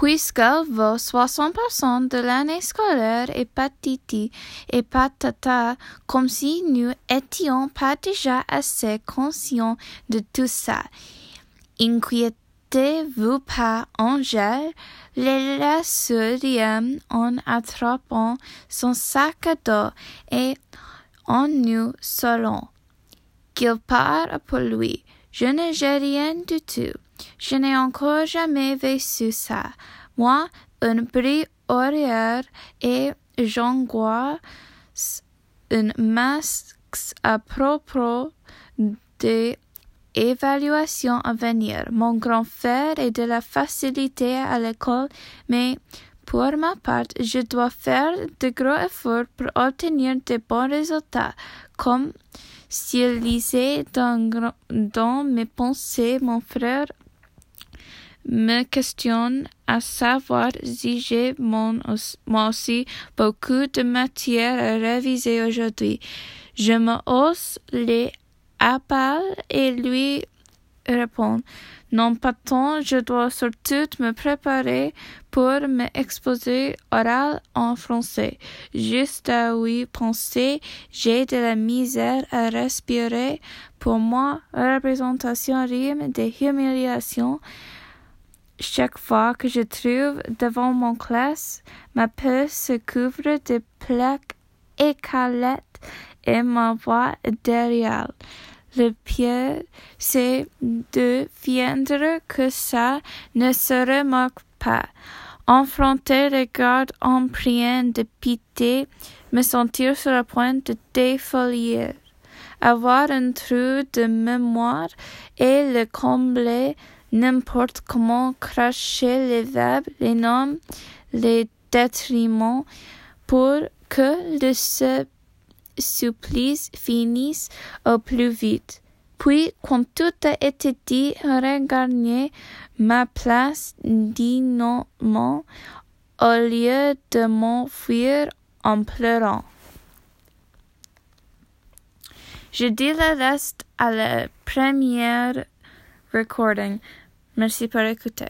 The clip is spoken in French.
puisque vos 60% de l'année scolaire est patiti et patata, comme si nous étions pas déjà assez conscients de tout ça. Inquiétez-vous pas, Angèle, les laisserions en attrapant son sac à dos et en nous selon qu'il part pour lui. Je ne rien du tout. Je n'ai encore jamais vécu ça. Moi, un bris horaire et j'angoisse un masque à propos des évaluations à venir. Mon grand frère est de la facilité à l'école, mais pour ma part, je dois faire de gros efforts pour obtenir de bons résultats, comme s'il lisait dans mes pensées mon frère me questionne à savoir si j'ai moi aussi beaucoup de matière à réviser aujourd'hui. Je me hausse les épaules et lui réponds. Non pas tant, je dois surtout me préparer pour m'exposer oral en français. Juste à oui penser, j'ai de la misère à respirer. Pour moi, représentation rime des humiliations. Chaque fois que je trouve devant mon classe, ma peau se couvre de plaques écarlates et ma voix derrière. Le pire, c'est de viendre que ça ne se remarque pas. Enfronter les gardes en priant de pitié, me sentir sur la pointe de défolier. Avoir un trou de mémoire et le combler n'importe comment cracher les verbes, les noms, les détriments pour que le supplice finisse au plus vite. Puis, quand tout a été dit, regagner ma place dignement au lieu de m'enfuir en pleurant. Je dis le reste à la première recording. Mersi për e këte.